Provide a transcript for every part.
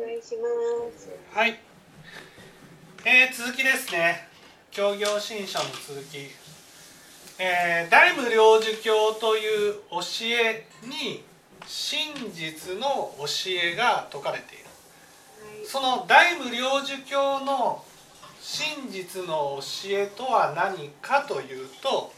願いします。はい、えー続きですね教行新書の続き、えー大無領寿教という教えに真実の教えが説かれているはい。その大無領寿教の真実の教えとは何かというと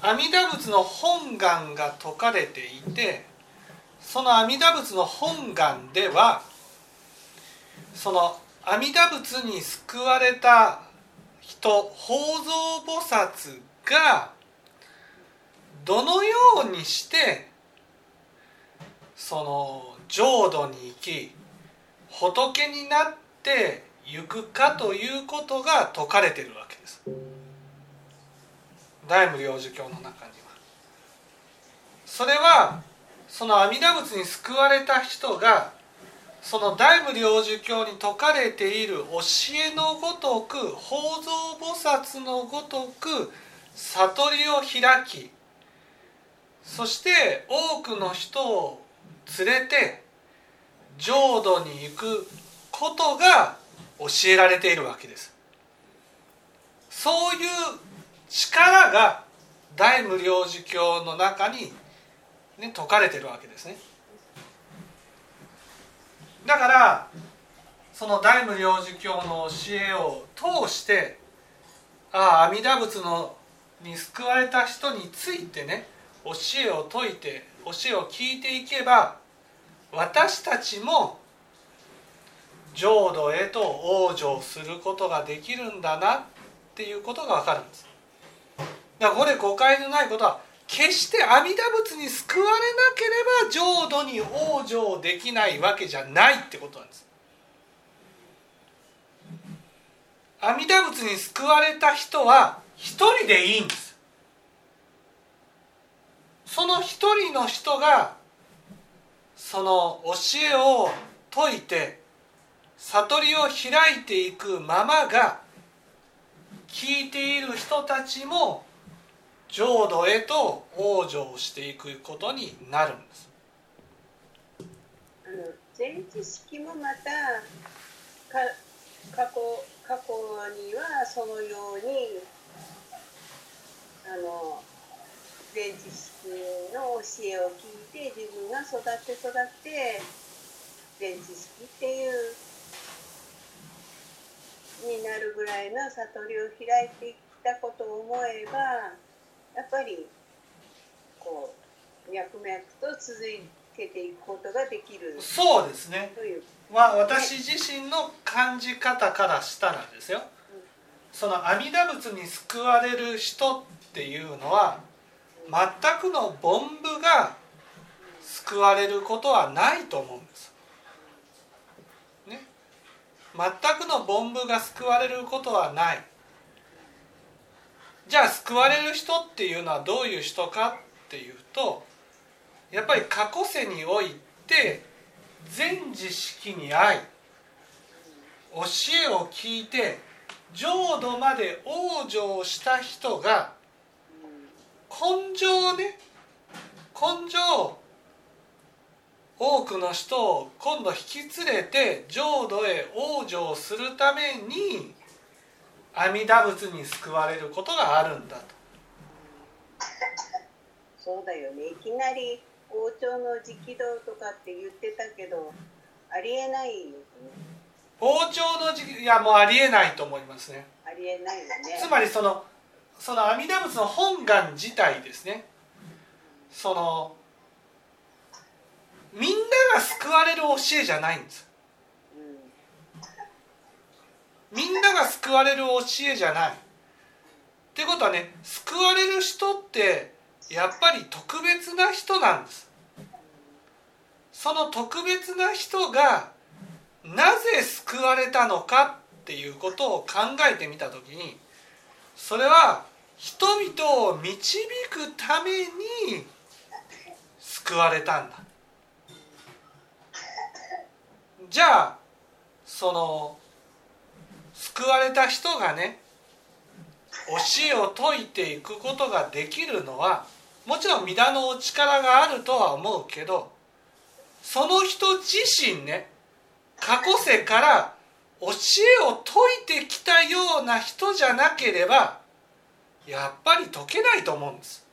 阿弥陀仏の本願が説かれていてその阿弥陀仏の本願ではその阿弥陀仏に救われた人法蔵菩薩がどのようにしてその浄土に行き仏になって行くかということが説かれてるわけです。大無領寿教の中には。それはその阿弥陀仏に救われた人がその大無領寿教に説かれている教えのごとく法蔵菩薩のごとく悟りを開きそして多くの人を連れて浄土に行くことが教えられているわけです。そういう力が大無領寿教の中に、ね、説かれてるわけですね。だからその大無領寿教の教えを通してああ阿弥陀仏のに救われた人についてね教えを説いて教えを聞いていけば私たちも浄土へと往生することができるんだなっていうことが分かるんです。だからこれ誤解のないことは決して阿弥陀仏に救われなければ浄土に往生できないわけじゃないってことなんです。阿弥陀仏に救われた人は一人でいいんです。その一人の人がその教えを説いて悟りを開いていくままが聞いている人たちも浄土へと往生していくことになるんです。あの前知識もまたか過去過去にはそのようにあの前知識の教えを聞いて自分が育って育って前知識っていうになるぐらいの悟りを開いてきたことを思えばやっぱりこう脈々と続けていくことができるそうですね。という。は私自身の感じ方からしたらですよ。その阿弥陀仏に救われる人っていうのは全くの凡夫が救われることはないと思うんです。ね、全くの凡夫が救われることはない。じゃあ救われる人っていうのはどういう人かっていうとやっぱり過去世において全知識に愛教えを聞いて浄土まで往生した人が根性ね根性多くの人を今度引き連れて浄土へ往生するために阿弥陀仏に救われることがあるんだと。そうだよね。いきなり王朝の直道とかって言ってたけどありえないよね。王朝の時期いやもうありえないと思いますね。ありえないよね。つまりそのその阿弥陀仏の本願自体ですね。そのみんなが救われる教えじゃないんですうんみんなが救われる教えじゃない。ってことはね救われる人ってやっぱり特別な人なんです。その特別な人がなぜ救われたのかっていうことを考えてみた時にそれは人々を導くために救われたんだ。じゃあその救われた人がね教えを説いていくことができるのはもちろん皆のお力があるとは思うけどその人自身ね過去世から教えを説いてきたような人じゃなければやっぱり解けないと思うんです。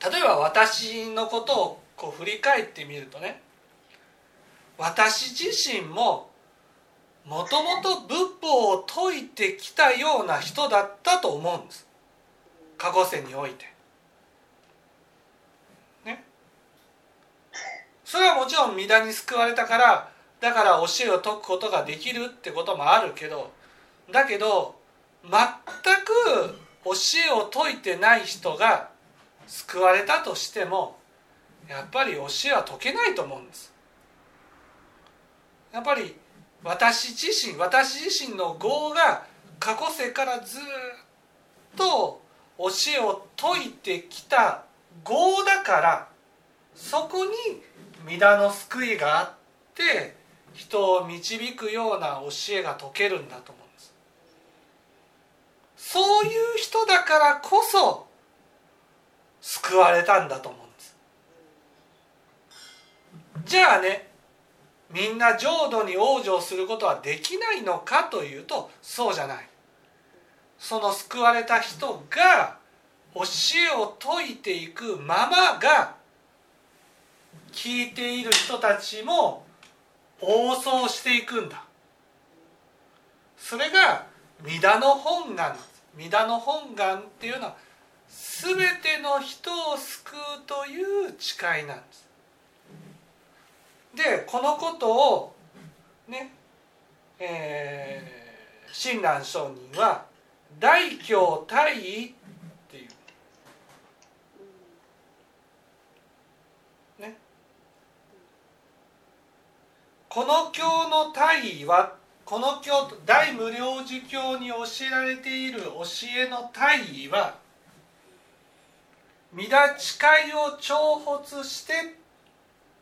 例えば私のことをこう振り返ってみるとね私自身ももともと仏法を説いてきたような人だったと思うんです過去世において。ね。それはもちろん御田に救われたからだから教えを説くことができるってこともあるけどだけど全く教えを説いてない人が救われたとしてもやっぱり教えは解けないと思うんですやっぱり私自身私自身の業が過去世からずっと教えを説いてきた業だからそこに皆の救いがあって人を導くような教えが解けるんだと思うんです。そういう人だからこそ救われたんだと思うんです。じゃあねみんな浄土に往生することはできないのかというとそうじゃない。その救われた人が教えを説いていくままが聞いている人たちも応答していくんだ。それが弥陀の本願弥陀の本願っていうのは全ての人を救うという誓いなんです。でこのことをねえー、親鸞上人は「大教大義」っていう。ね。この教の大義はこの教大無量寿教に教えられている教えの大義は皆誓いを重発してっ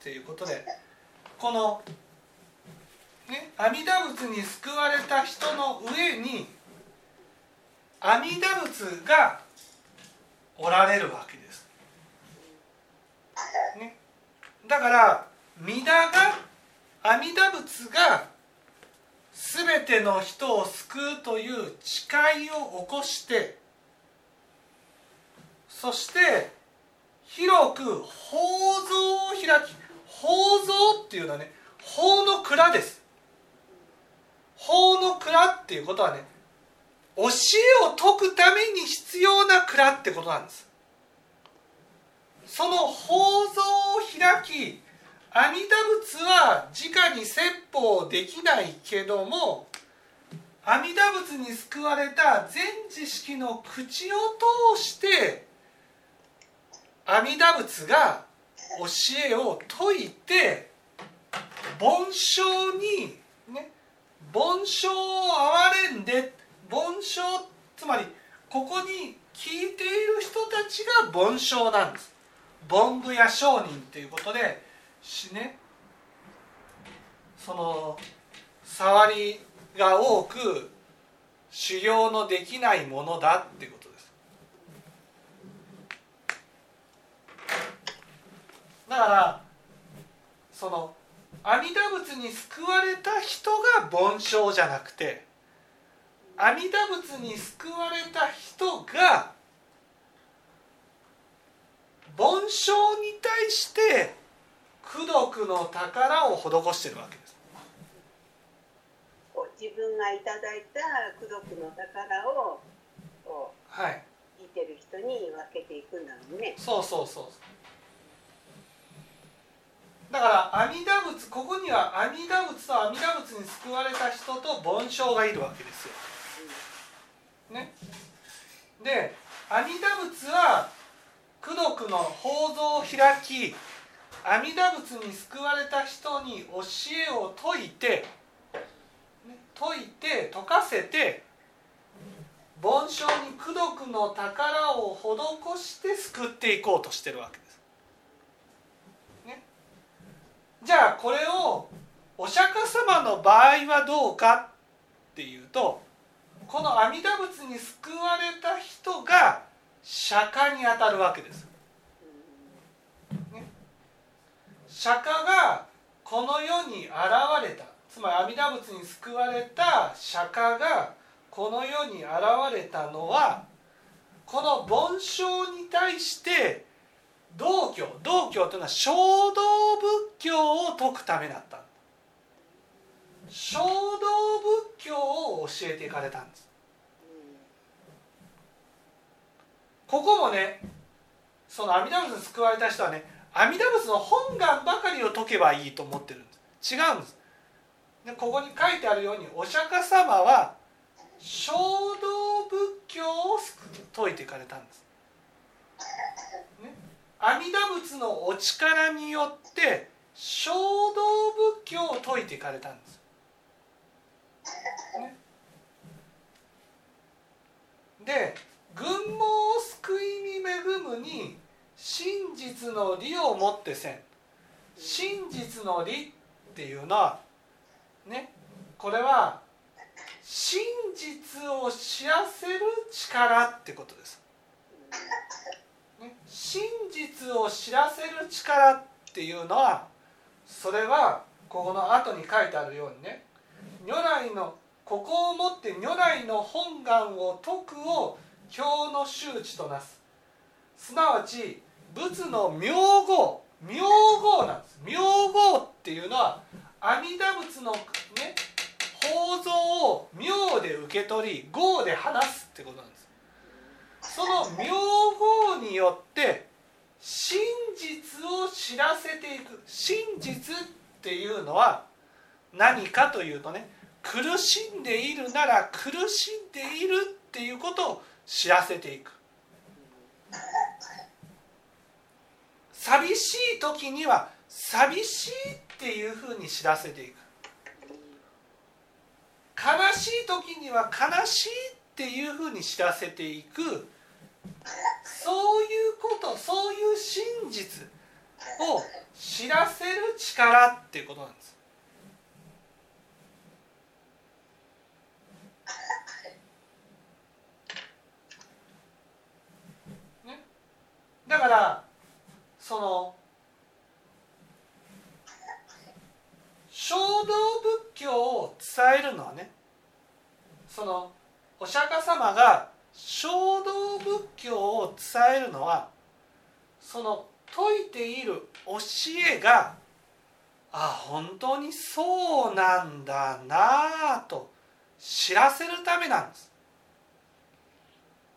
ていうことでこの、ね、阿弥陀仏に救われた人の上に阿弥陀仏がおられるわけです。ね、だから弥陀が阿弥陀仏が全ての人を救うという誓いを起こしてそして広く法蔵を開き法蔵っていうのはね法の蔵です。法の蔵っていうことはね教えを説くために必要な蔵ってことなんです。その法蔵を開き阿弥陀仏は直に説法できないけども阿弥陀仏に救われた全知識の口を通して阿弥陀仏がえを説いて凡章にね凡章を憐れんで凡章つまりここに聞いている人たちが凡章なんです。凡夫や商人っていうことでねその触りが多く修行のできないものだっていうことだからその阿弥陀仏に救われた人が凡章じゃなくて阿弥陀仏に救われた人が凡章に対して功徳の宝を施してるわけです。自分がいただいた功徳の宝をはい、聞いてる人に分けていくんだもんね。そうそうそう。だから阿弥陀仏ここには阿弥陀仏と阿弥陀仏に救われた人と凡章がいるわけですよ。ね、で阿弥陀仏は功徳の法蔵を開き阿弥陀仏に救われた人に教えを説いて、ね、説いて説かせて凡章に功徳の宝を施して救っていこうとしてるわけです。じゃあこれをお釈迦様の場合はどうかっていうとこの阿弥陀仏に救われた人が釈迦にあたるわけです。ね、釈迦がこの世に現れたつまり阿弥陀仏に救われた釈迦がこの世に現れたのはこの梵鐘に対して道教。道教というのは衝動仏教を説くためだった。衝動仏教を教えていかれたんです。ここもねその阿弥陀仏に救われた人はね阿弥陀仏の本願ばかりを解けばいいと思ってるんです。違うんです。でここに書いてあるようにお釈迦様は衝動仏教を説いていかれたんです、阿弥陀仏のお力によって衝動仏教を説いていかれたんです、ね、で軍網を救いに恵むに真実の理をもってせん。真実の理っていうのはね。これは真実を知らせる力ってことです。真実を知らせる力っていうのはそれはここの後に書いてあるようにね如来のここをもって如来の本願を説くを表の周知となす。すなわち仏の名号名号なんです。名号っていうのは阿弥陀仏のね構造を名で受け取り号で話すってことなんです。その名号によって真実を知らせていく。真実っていうのは何かというとね苦しんでいるなら苦しんでいるっていうことを知らせていく。寂しい時には寂しいっていうふうに知らせていく。悲しい時には悲しいっていうふうに知らせていく。そういうことそういう真実を知らせる力っていうことなんです。ね、だからその衝動仏教を伝えるのはねそのお釈迦様が衝動仏教を伝えるのはその説いている教えがあ本当にそうなんだなあと知らせるためなんです。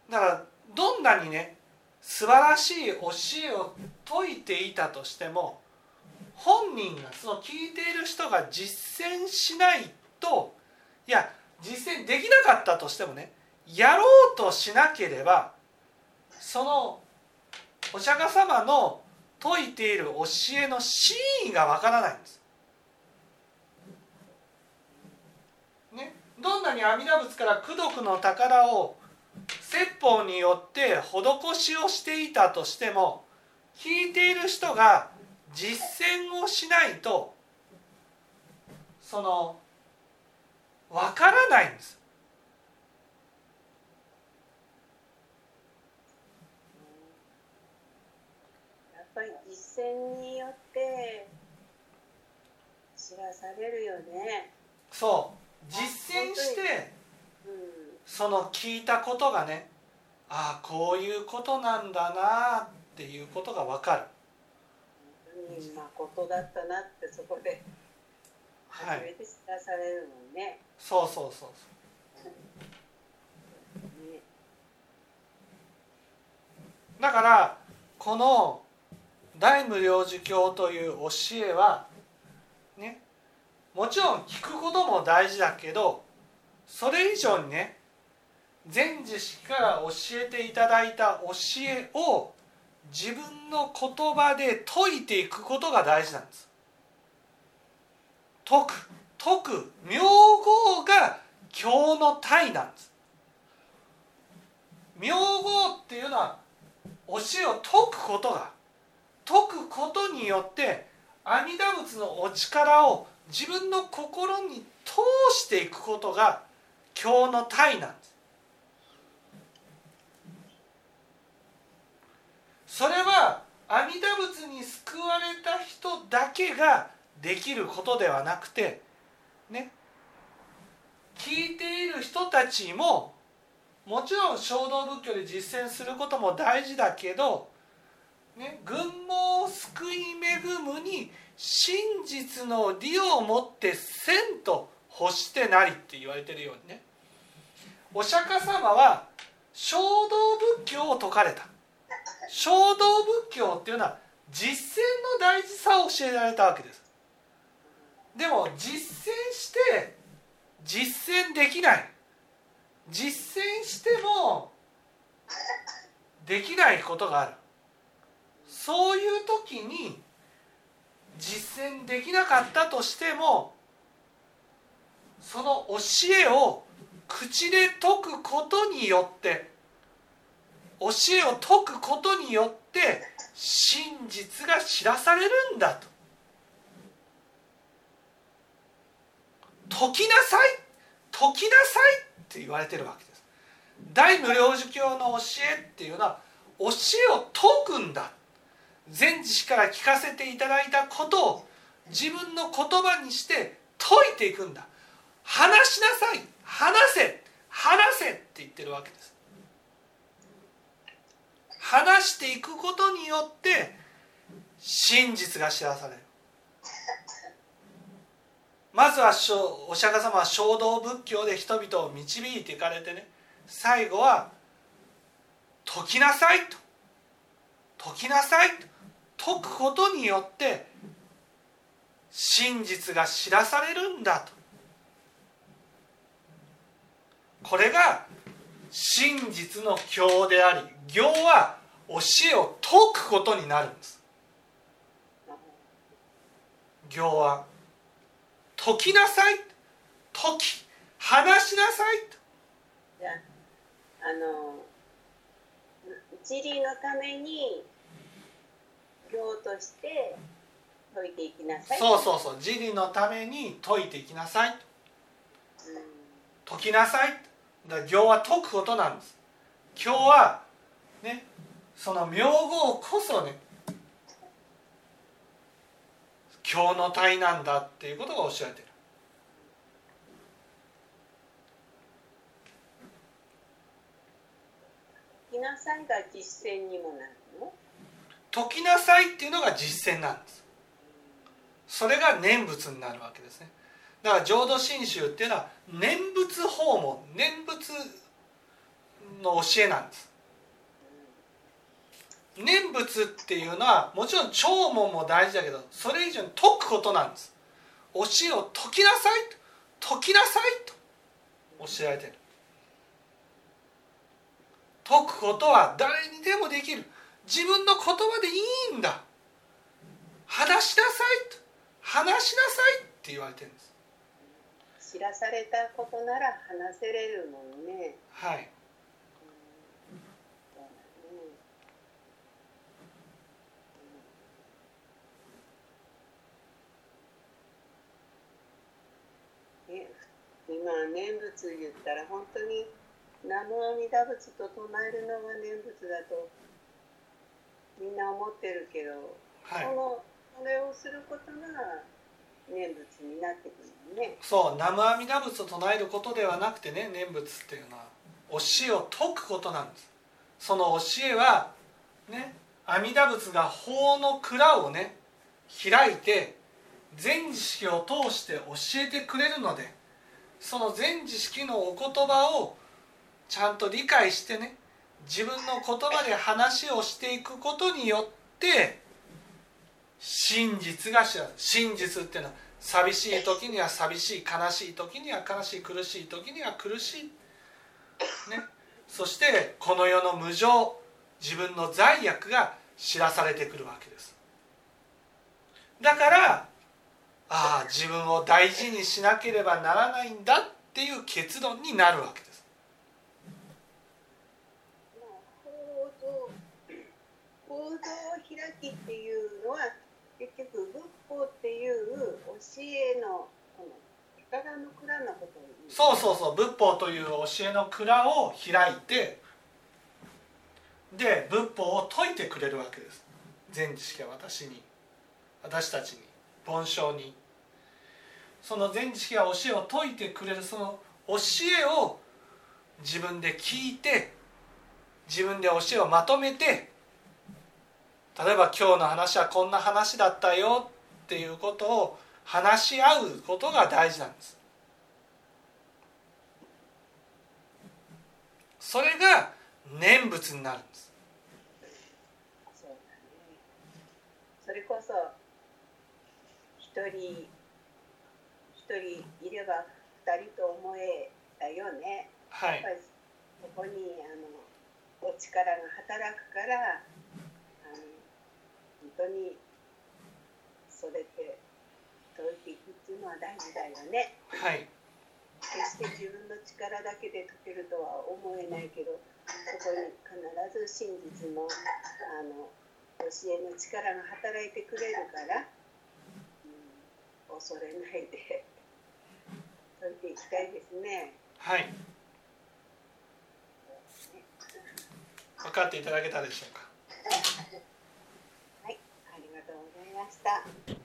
だからどんなにね素晴らしい教えを説いていたとしても本人がその聞いている人が実践しないといや実践できなかったとしてもねやろうとしなければそのお釈迦様の説いている教えの真意がわからないんです。ね、どんなに阿弥陀仏から功徳の宝を説法によって施しをしていたとしても聞いている人が実践をしないとその分からないんですやっぱり実践によって知らされるよね。そう。実践して、うん、その聞いたことがねああこういうことなんだなっていうことが分かる。まことだったなってそこで初めて知らされるもんね、はい、そうそうそうそう、ね、だからこの大無量寿経という教えはねもちろん聞くことも大事だけどそれ以上にね全知識から教えていただいた教えを自分の言葉で解いていくことが大事なんです。解く解く名号が経の体なんです。名号っていうのは教えを解くことが解くことによって阿弥陀仏のお力を自分の心に通していくことが経の体なんです。それは阿弥陀仏に救われた人だけができることではなくてね聞いている人たちももちろん衝動仏教で実践することも大事だけど、ね、群盲を救い恵むに真実の利をもってせんと欲してなりって言われてるようにね。お釈迦様は衝動仏教を説かれた。衝動仏教っていうのは実践の大事さを教えられたわけです。でも実践して実践できない。実践してもできないことがある。そういう時に実践できなかったとしてもその教えを口で説くことによって教えを説くことによって真実が知らされるんだと。解きなさい解きなさいって言われてるわけです。大無量寿教の教えっていうのは教えを解くんだ前知から聞かせていただいたことを自分の言葉にして解いていくんだ。話しなさい。話せ。話せって言ってるわけです。話していくことによって真実が知らされる。まずはお釈迦様は衝動仏教で人々を導いていかれてね。最後は「解きなさい」と「解きなさい」と。解くことによって真実が知らされるんだと。これが真実の教であり行は教えを解くことになるんです。行は解きなさい。解き話しなさい。じゃあの自利のために行として解いていきなさい。そうそうそう。自利のために解いていきなさい、うん、解きなさい。だ行は解くことなんです。今日はねその名号こそね今日の体なんだっていうことがおっしゃってる。解きなさいが実践にもなる。の解きなさいっていうのが実践なんです。それが念仏になるわけですね。だから浄土真宗っていうのは念仏訪問念仏の教えなんです。念仏っていうのはもちろん聴聞も大事だけどそれ以上に解くことなんです。教えを解きなさい解きなさいと教えられてる。解くことは誰にでもできる。自分の言葉でいいんだ。話しなさいと。話しなさいって言われてるんです。知らされたことなら話せれるもんね。はい。今念仏言ったら本当に南無阿弥陀仏と唱えるのが念仏だとみんな思ってるけど、はい、そのそれをすることが念仏になってくるね。そう南無阿弥陀仏を唱えることではなくてね念仏っていうのは教えを解くことなんです。その教えはね阿弥陀仏が法の蔵をね開いて全知識を通して教えてくれるのでその全知識のお言葉をちゃんと理解してね自分の言葉で話をしていくことによって真実が知ら真実っていうのは寂しい時には寂しい悲しい時には悲しい苦しい時には苦しい、ね、そしてこの世の無常自分の罪悪が知らされてくるわけです。だからああ自分を大事にしなければならないんだっていう結論になるわけです。行動開きっていうのは結局仏法っていう教えの宝の蔵のことをそうそうそう仏法という教えの蔵を開いてで仏法を説いてくれるわけです。全知識は私に私たちに梵鐘に。その全知識が教えを説いてくれるその教えを自分で聞いて自分で教えをまとめて例えば今日の話はこんな話だったよっていうことを話し合うことが大事なんです。それが念仏になるんです。それこそ一人一人いれば二人と思えたよね。はい。やっぱりそこにあのお力が働くから当にそれって解いていくっていうのは大事だよね。はい。決して自分の力だけで解けるとは思えないけどそこに必ず真実のあの教えの力が働いてくれるから、うん、恐れないで解いていきたいですね。はい。分かっていただけたでしょうか？ました。